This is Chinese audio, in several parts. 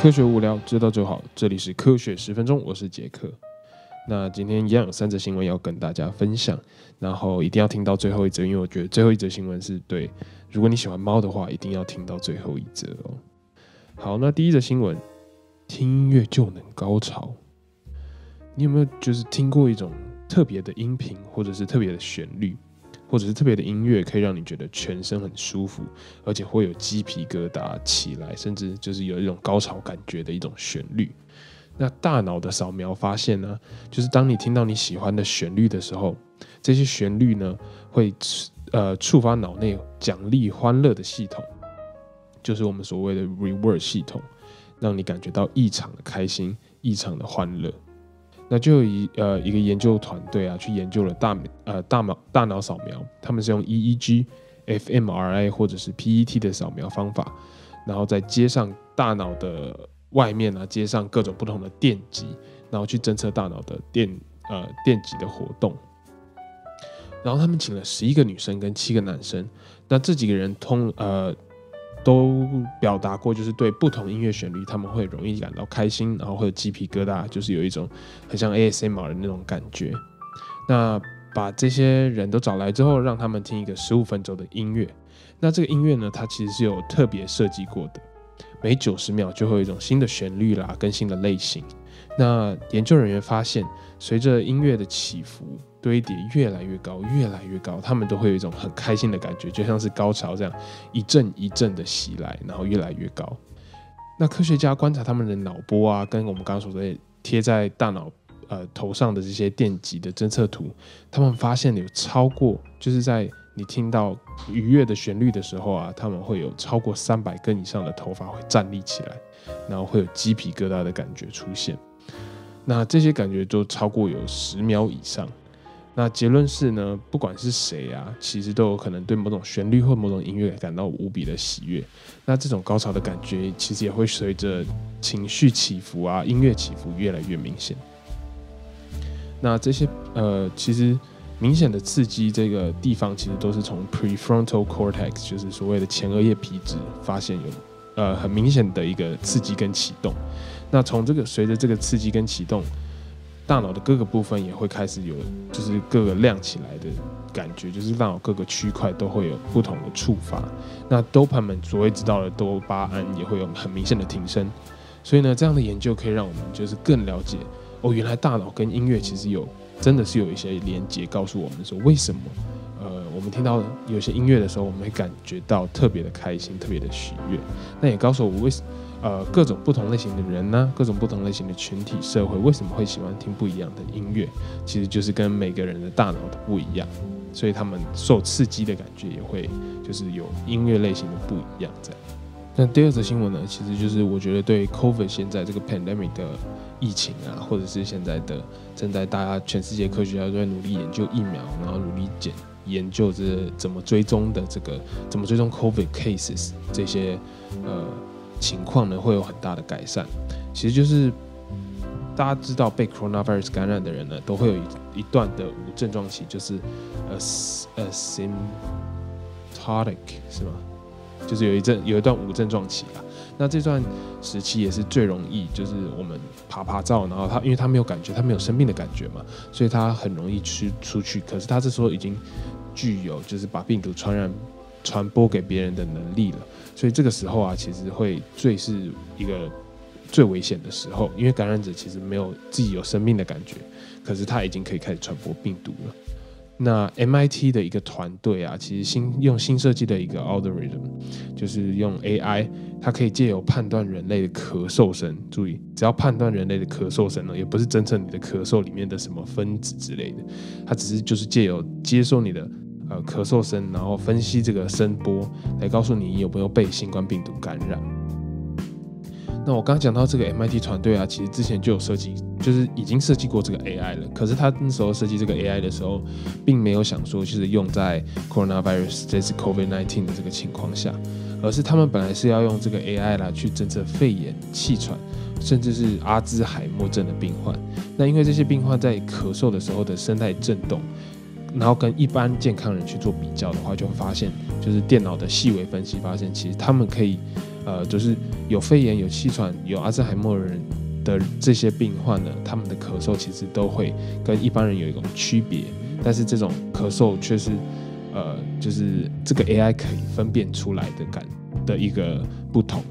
科学无聊，知道就好。这里是科学十分钟，我是杰克。那今天一样有三则新闻要跟大家分享，然后一定要听到最后一则，因为我觉得最后一则新闻是对，如果你喜欢猫的话，一定要听到最后一则哦。好，那第一则新闻，听音乐就能高潮。你有没有就是听过一种特别的音频，或者是特别的旋律？或者是特别的音乐，可以让你觉得全身很舒服，而且会有鸡皮疙瘩起来，甚至就是有一种高潮感觉的一种旋律。那大脑的扫描发现呢，就是当你听到你喜欢的旋律的时候，这些旋律呢会呃触发脑内奖励欢乐的系统，就是我们所谓的 reward 系统，让你感觉到异常的开心、异常的欢乐。那就有一呃一个研究团队啊，去研究了大呃大脑大脑扫描，他们是用 EEG、fMRI 或者是 PET 的扫描方法，然后再接上大脑的外面啊，接上各种不同的电极，然后去侦测大脑的电呃电极的活动。然后他们请了十一个女生跟七个男生，那这几个人通呃。都表达过，就是对不同音乐旋律，他们会容易感到开心，然后会有鸡皮疙瘩，就是有一种很像 ASMR 的那种感觉。那把这些人都找来之后，让他们听一个十五分钟的音乐。那这个音乐呢，它其实是有特别设计过的，每九十秒就会有一种新的旋律啦，跟新的类型。那研究人员发现，随着音乐的起伏。堆叠越来越高，越来越高，他们都会有一种很开心的感觉，就像是高潮这样一阵一阵的袭来，然后越来越高。那科学家观察他们的脑波啊，跟我们刚刚说的贴在大脑呃头上的这些电极的侦测图，他们发现有超过，就是在你听到愉悦的旋律的时候啊，他们会有超过三百根以上的头发会站立起来，然后会有鸡皮疙瘩的感觉出现。那这些感觉都超过有十秒以上。那结论是呢，不管是谁啊，其实都有可能对某种旋律或某种音乐感到无比的喜悦。那这种高潮的感觉，其实也会随着情绪起伏啊，音乐起伏越来越明显。那这些呃，其实明显的刺激这个地方，其实都是从 prefrontal cortex，就是所谓的前额叶皮质发现有呃很明显的一个刺激跟启动。那从这个随着这个刺激跟启动。大脑的各个部分也会开始有，就是各个亮起来的感觉，就是大脑各个区块都会有不同的触发。那多巴胺，所谓知道的多巴胺也会有很明显的提升。所以呢，这样的研究可以让我们就是更了解，哦，原来大脑跟音乐其实有真的是有一些连接，告诉我们说为什么，呃，我们听到有些音乐的时候，我们会感觉到特别的开心，特别的喜悦。那也告诉我为什。呃，各种不同类型的人呢，各种不同类型的群体社会，为什么会喜欢听不一样的音乐？其实就是跟每个人的大脑都不一样，所以他们受刺激的感觉也会就是有音乐类型的不一样。这样。那第二则新闻呢，其实就是我觉得对 COVID 现在这个 pandemic 的疫情啊，或者是现在的正在大家全世界科学家都在努力研究疫苗，然后努力检研究这怎么追踪的这个怎么追踪 COVID cases 这些呃。情况呢会有很大的改善，其实就是大家知道被 coronavirus 感染的人呢都会有一一段的无症状期，就是 asymptotic 是吗？就是有一阵有一段无症状期啊。那这段时期也是最容易，就是我们爬爬照，然后他因为他没有感觉，他没有生病的感觉嘛，所以他很容易去出去。可是他这时候已经具有就是把病毒传染。传播给别人的能力了，所以这个时候啊，其实会最是一个最危险的时候，因为感染者其实没有自己有生命的感觉，可是他已经可以开始传播病毒了。那 MIT 的一个团队啊，其实新用新设计的一个 algorithm，就是用 AI，它可以借由判断人类的咳嗽声，注意，只要判断人类的咳嗽声呢，也不是侦测你的咳嗽里面的什么分子之类的，它只是就是借由接收你的。呃，咳嗽声，然后分析这个声波，来告诉你有没有被新冠病毒感染。那我刚讲到这个 MIT 团队啊，其实之前就有设计，就是已经设计过这个 AI 了。可是他那时候设计这个 AI 的时候，并没有想说就是用在 coronavirus 这次 COVID-19 的这个情况下，而是他们本来是要用这个 AI 来去侦测肺炎、气喘，甚至是阿兹海默症的病患。那因为这些病患在咳嗽的时候的声带震动。然后跟一般健康人去做比较的话，就会发现，就是电脑的细微分析发现，其实他们可以，呃，就是有肺炎、有气喘、有阿兹海默人的这些病患呢，他们的咳嗽其实都会跟一般人有一种区别，但是这种咳嗽却是呃，就是这个 AI 可以分辨出来的感的一个不同。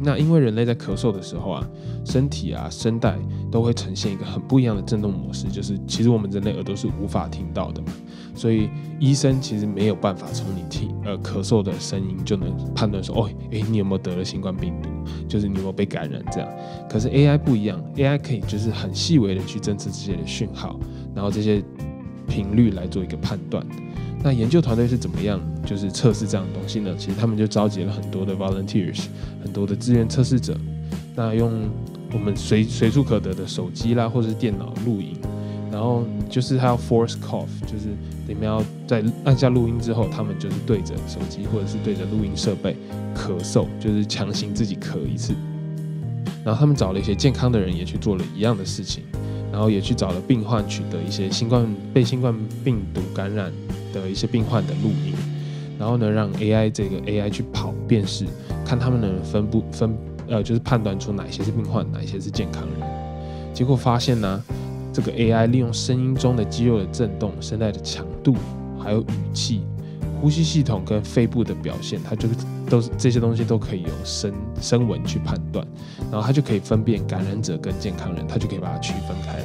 那因为人类在咳嗽的时候啊，身体啊声带都会呈现一个很不一样的振动模式，就是其实我们人类耳朵是无法听到的嘛，所以医生其实没有办法从你听呃咳嗽的声音就能判断说，哦，诶，你有没有得了新冠病毒，就是你有没有被感染这样。可是 AI 不一样，AI 可以就是很细微的去侦测这些的讯号，然后这些频率来做一个判断。那研究团队是怎么样，就是测试这样的东西呢？其实他们就召集了很多的 volunteers，很多的志愿测试者。那用我们随随处可得的手机啦，或者是电脑录音，然后就是他要 force cough，就是你们要在按下录音之后，他们就是对着手机或者是对着录音设备咳嗽，就是强行自己咳一次。然后他们找了一些健康的人也去做了一样的事情，然后也去找了病患取得一些新冠被新冠病毒感染。的一些病患的录音，然后呢，让 AI 这个 AI 去跑辨识，看他们能分布分呃，就是判断出哪些是病患，哪些是健康人。结果发现呢，这个 AI 利用声音中的肌肉的震动、声带的强度，还有语气、呼吸系统跟肺部的表现，它就都是这些东西都可以用声声纹去判断，然后它就可以分辨感染者跟健康人，它就可以把它区分开来。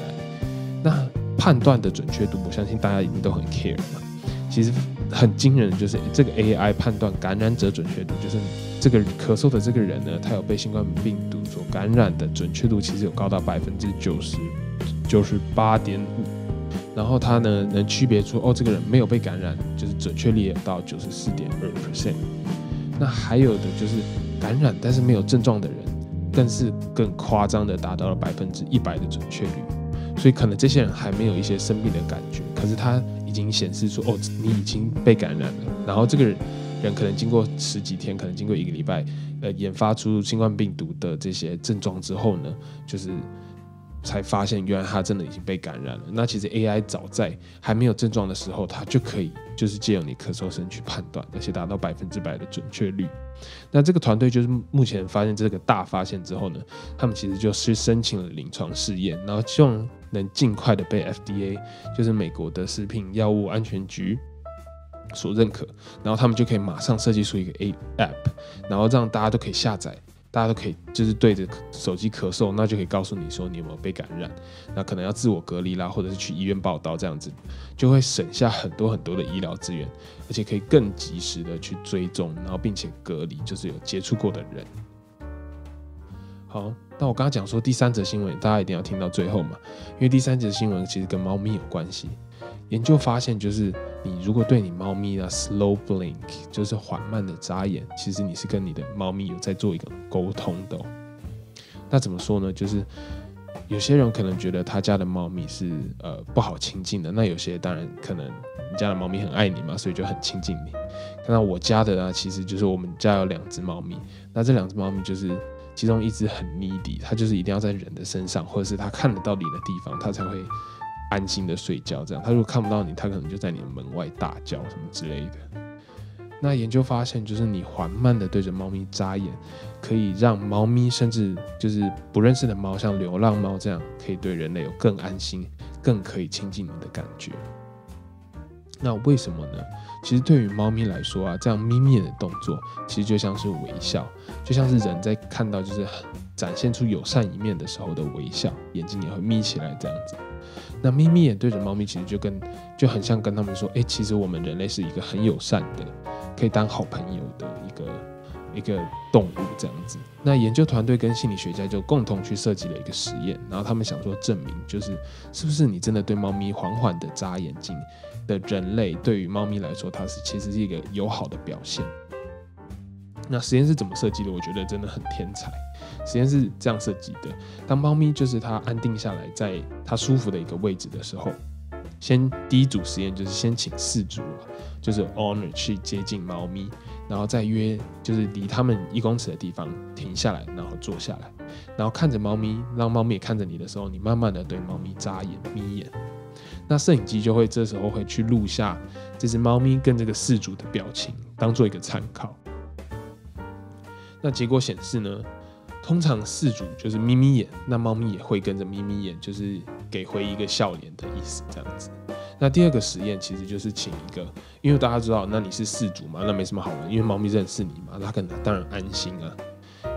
那判断的准确度，我相信大家一定都很 care 嘛。其实很惊人的就是这个 AI 判断感染者准确度，就是这个咳嗽的这个人呢，他有被新冠病毒所感染的准确度，其实有高达百分之九十九十八点五。然后他呢能区别出哦，这个人没有被感染，就是准确率也到九十四点二 percent。那还有的就是感染但是没有症状的人，更是更夸张的达到了百分之一百的准确率。所以可能这些人还没有一些生病的感觉，可是他。已经显示出哦，你已经被感染了。然后这个人可能经过十几天，可能经过一个礼拜，呃，研发出新冠病毒的这些症状之后呢，就是才发现原来他真的已经被感染了。那其实 AI 早在还没有症状的时候，它就可以就是借由你咳嗽声去判断，而且达到百分之百的准确率。那这个团队就是目前发现这个大发现之后呢，他们其实就是申请了临床试验，然后希望。能尽快的被 FDA，就是美国的食品药物安全局所认可，然后他们就可以马上设计出一个 A App，然后让大家都可以下载，大家都可以就是对着手机咳嗽，那就可以告诉你说你有没有被感染，那可能要自我隔离啦，或者是去医院报道这样子，就会省下很多很多的医疗资源，而且可以更及时的去追踪，然后并且隔离就是有接触过的人。好，那我刚刚讲说第三则新闻，大家一定要听到最后嘛，因为第三则新闻其实跟猫咪有关系。研究发现，就是你如果对你猫咪的 slow blink，就是缓慢的眨眼，其实你是跟你的猫咪有在做一个沟通的。那怎么说呢？就是有些人可能觉得他家的猫咪是呃不好亲近的，那有些当然可能你家的猫咪很爱你嘛，所以就很亲近你。看到我家的呢，其实就是我们家有两只猫咪，那这两只猫咪就是。其中一只很腻底它就是一定要在人的身上，或者是它看得到你的地方，它才会安心的睡觉。这样，它如果看不到你，它可能就在你的门外大叫什么之类的。那研究发现，就是你缓慢的对着猫咪眨眼，可以让猫咪甚至就是不认识的猫，像流浪猫这样，可以对人类有更安心、更可以亲近你的感觉。那为什么呢？其实对于猫咪来说啊，这样眯眯眼的动作，其实就像是微笑，就像是人在看到就是展现出友善一面的时候的微笑，眼睛也会眯起来这样子。那眯眯眼对着猫咪，其实就跟就很像跟他们说，哎，其实我们人类是一个很友善的，可以当好朋友的一个一个动物这样子。那研究团队跟心理学家就共同去设计了一个实验，然后他们想说证明，就是是不是你真的对猫咪缓缓的眨眼睛。的人类对于猫咪来说，它是其实是一个友好的表现。那实验是怎么设计的？我觉得真的很天才。实验是这样设计的：当猫咪就是它安定下来，在它舒服的一个位置的时候，先第一组实验就是先请四组，就是 owner 去接近猫咪，然后再约就是离它们一公尺的地方停下来，然后坐下来，然后看着猫咪，让猫咪也看着你的时候，你慢慢的对猫咪眨眼、眯眼。那摄影机就会这时候会去录下这只猫咪跟这个饲主的表情，当做一个参考。那结果显示呢，通常饲主就是眯眯眼，那猫咪也会跟着眯眯眼，就是给回一个笑脸的意思，这样子。那第二个实验其实就是请一个，因为大家知道，那你是饲主嘛，那没什么好玩，因为猫咪认识你嘛，它可能当然安心啊。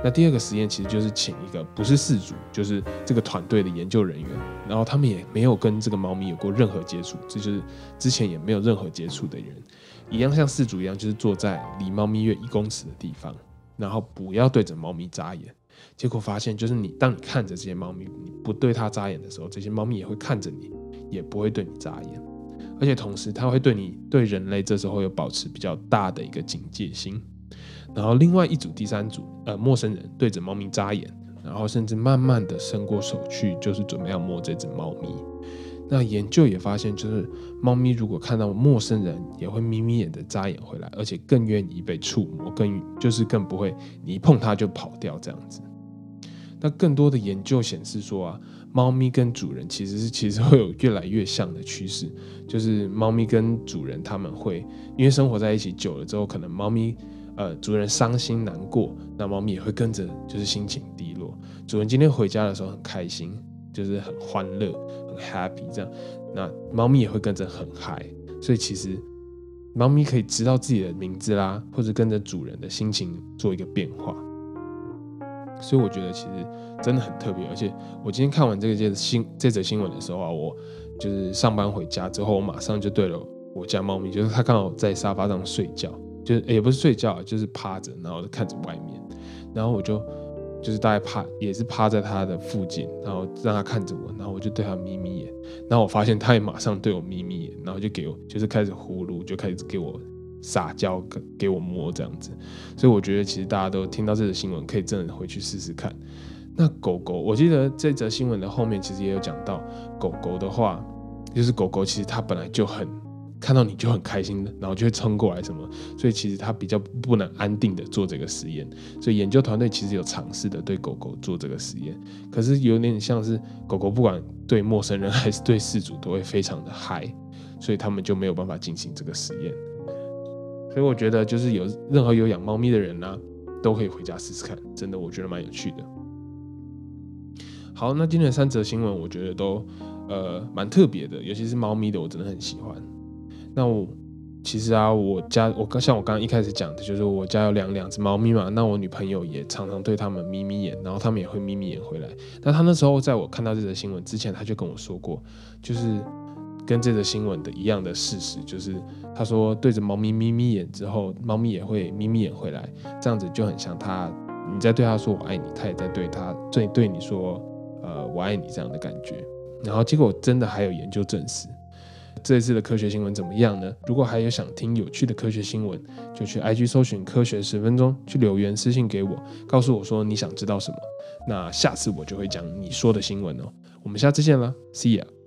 那第二个实验其实就是请一个不是饲主，就是这个团队的研究人员，然后他们也没有跟这个猫咪有过任何接触，这就是之前也没有任何接触的人，一样像饲主一样，就是坐在离猫咪约一公尺的地方，然后不要对着猫咪眨眼。结果发现，就是你当你看着这些猫咪，你不对它眨眼的时候，这些猫咪也会看着你，也不会对你眨眼。而且同时，它会对你对人类这时候又保持比较大的一个警戒心。然后另外一组第三组，呃，陌生人对着猫咪眨眼，然后甚至慢慢的伸过手去，就是准备要摸这只猫咪。那研究也发现，就是猫咪如果看到陌生人，也会眯眯眼的眨眼回来，而且更愿意被触摸，更就是更不会你一碰它就跑掉这样子。那更多的研究显示说啊。猫咪跟主人其实是其实会有越来越像的趋势，就是猫咪跟主人他们会因为生活在一起久了之后，可能猫咪呃主人伤心难过，那猫咪也会跟着就是心情低落。主人今天回家的时候很开心，就是很欢乐很 happy 这样，那猫咪也会跟着很嗨。所以其实猫咪可以知道自己的名字啦，或者跟着主人的心情做一个变化。所以我觉得其实真的很特别，而且我今天看完这个这新这则新闻的时候啊，我就是上班回家之后，我马上就对了我家猫咪，就是它刚好在沙发上睡觉，就是也不是睡觉，就是趴着，然后看着外面，然后我就就是大概趴也是趴在它的附近，然后让它看着我，然后我就对它眯眯眼，然后我发现它也马上对我眯眯眼，然后就给我就是开始呼噜，就开始给我。撒娇给给我摸这样子，所以我觉得其实大家都听到这则新闻，可以真的回去试试看。那狗狗，我记得这则新闻的后面其实也有讲到，狗狗的话，就是狗狗其实它本来就很看到你就很开心的，然后就会冲过来什么，所以其实它比较不能安定的做这个实验。所以研究团队其实有尝试的对狗狗做这个实验，可是有点像是狗狗不管对陌生人还是对饲主都会非常的嗨，所以他们就没有办法进行这个实验。所以我觉得，就是有任何有养猫咪的人呢，都可以回家试试看，真的，我觉得蛮有趣的。好，那今天的三则新闻，我觉得都呃蛮特别的，尤其是猫咪的，我真的很喜欢。那我其实啊，我家我刚像我刚刚一开始讲的，就是我家有两两只猫咪嘛，那我女朋友也常常对它们眯眯眼，然后它们也会眯眯眼回来。那她那时候在我看到这则新闻之前，她就跟我说过，就是。跟这则新闻的一样的事实，就是他说对着猫咪眯眯眼之后，猫咪也会眯眯眼回来，这样子就很像他你在对他说我爱你，他也在对他对对你说呃我爱你这样的感觉。然后结果真的还有研究证实，这一次的科学新闻怎么样呢？如果还有想听有趣的科学新闻，就去 IG 搜寻科学十分钟，去留言私信给我，告诉我说你想知道什么，那下次我就会讲你说的新闻哦。我们下次见了，See ya。